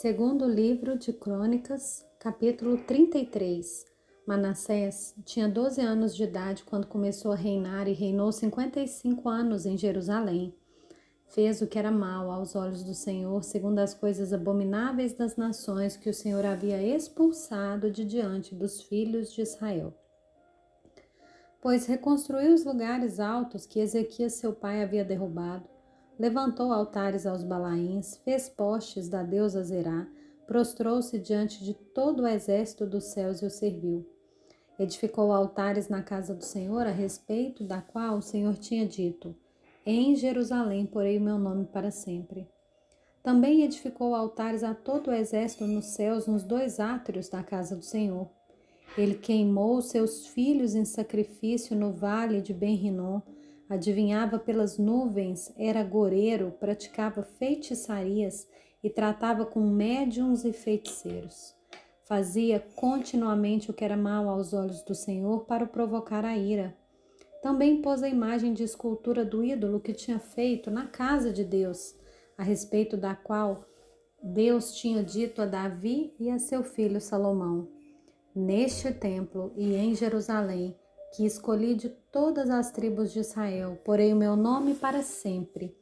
Segundo livro de Crônicas, capítulo 33. Manassés tinha 12 anos de idade quando começou a reinar e reinou 55 anos em Jerusalém. Fez o que era mal aos olhos do Senhor, segundo as coisas abomináveis das nações que o Senhor havia expulsado de diante dos filhos de Israel. Pois reconstruiu os lugares altos que Ezequias seu pai havia derrubado levantou altares aos Balaíns, fez postes da deusa Zerá, prostrou-se diante de todo o exército dos céus e o serviu. Edificou altares na casa do Senhor, a respeito da qual o Senhor tinha dito: Em Jerusalém porei o meu nome para sempre. Também edificou altares a todo o exército nos céus, nos dois átrios da casa do Senhor. Ele queimou seus filhos em sacrifício no vale de Ben-Rinom, adivinhava pelas nuvens, era goreiro, praticava feitiçarias e tratava com médiums e feiticeiros. Fazia continuamente o que era mal aos olhos do Senhor para o provocar a ira. Também pôs a imagem de escultura do ídolo que tinha feito na casa de Deus, a respeito da qual Deus tinha dito a Davi e a seu filho Salomão: Neste templo e em Jerusalém que escolhi de todas as tribos de Israel, porei o meu nome para sempre,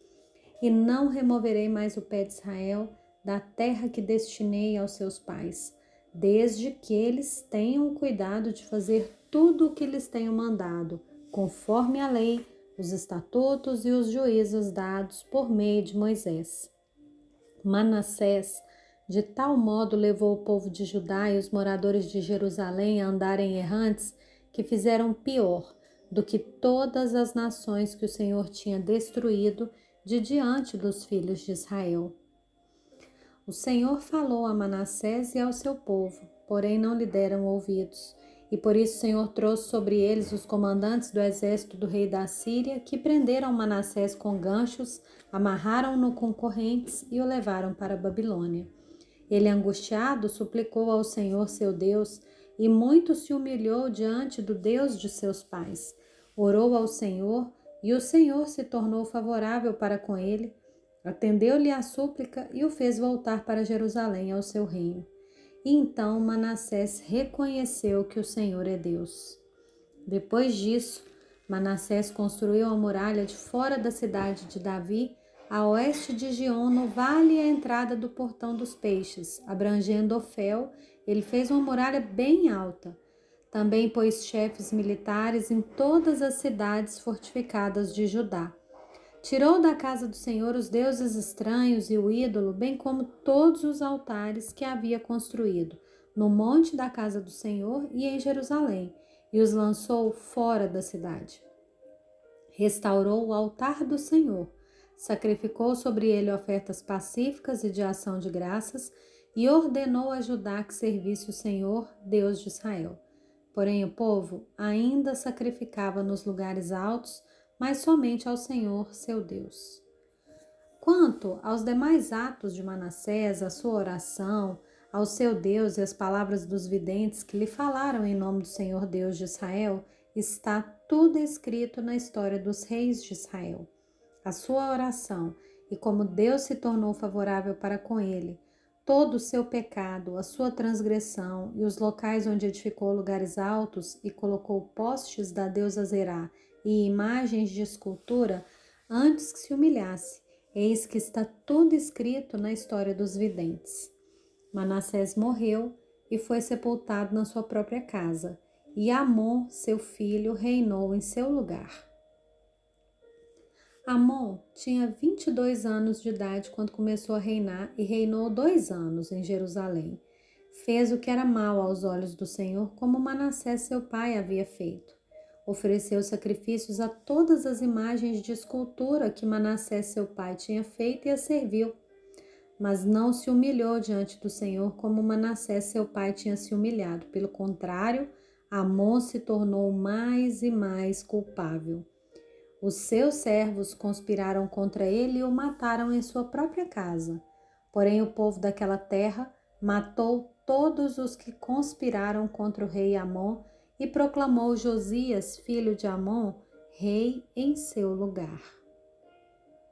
e não removerei mais o pé de Israel da terra que destinei aos seus pais, desde que eles tenham cuidado de fazer tudo o que lhes tenho mandado, conforme a lei, os estatutos e os juízos dados por meio de Moisés. Manassés de tal modo levou o povo de Judá e os moradores de Jerusalém a andarem errantes que fizeram pior do que todas as nações que o Senhor tinha destruído de diante dos filhos de Israel. O Senhor falou a Manassés e ao seu povo, porém não lhe deram ouvidos. E por isso o Senhor trouxe sobre eles os comandantes do exército do rei da Síria, que prenderam Manassés com ganchos, amarraram-no com correntes e o levaram para a Babilônia. Ele, angustiado, suplicou ao Senhor seu Deus e muito se humilhou diante do Deus de seus pais. Orou ao Senhor e o Senhor se tornou favorável para com ele, atendeu-lhe a súplica e o fez voltar para Jerusalém ao seu reino. E então Manassés reconheceu que o Senhor é Deus. Depois disso, Manassés construiu a muralha de fora da cidade de Davi, a oeste de Gion, no vale e a entrada do portão dos peixes, abrangendo Ofel ele fez uma muralha bem alta. Também pôs chefes militares em todas as cidades fortificadas de Judá. Tirou da casa do Senhor os deuses estranhos e o ídolo, bem como todos os altares que havia construído, no monte da casa do Senhor e em Jerusalém, e os lançou fora da cidade. Restaurou o altar do Senhor, sacrificou sobre ele ofertas pacíficas e de ação de graças, e ordenou a Judá que servisse o Senhor, Deus de Israel. Porém, o povo ainda sacrificava nos lugares altos, mas somente ao Senhor, seu Deus. Quanto aos demais atos de Manassés, a sua oração, ao seu Deus e as palavras dos videntes que lhe falaram em nome do Senhor Deus de Israel, está tudo escrito na história dos reis de Israel. A sua oração e como Deus se tornou favorável para com ele, todo o seu pecado, a sua transgressão e os locais onde edificou lugares altos e colocou postes da deusa Zerá e imagens de escultura, antes que se humilhasse, eis que está tudo escrito na história dos videntes. Manassés morreu e foi sepultado na sua própria casa, e Amon, seu filho, reinou em seu lugar. Amon tinha 22 anos de idade quando começou a reinar e reinou dois anos em Jerusalém. Fez o que era mal aos olhos do Senhor, como Manassés seu pai havia feito. Ofereceu sacrifícios a todas as imagens de escultura que Manassés seu pai tinha feito e a serviu. Mas não se humilhou diante do Senhor como Manassés seu pai tinha se humilhado. Pelo contrário, Amon se tornou mais e mais culpável. Os seus servos conspiraram contra ele e o mataram em sua própria casa. Porém, o povo daquela terra matou todos os que conspiraram contra o rei Amon e proclamou Josias, filho de Amon, rei em seu lugar.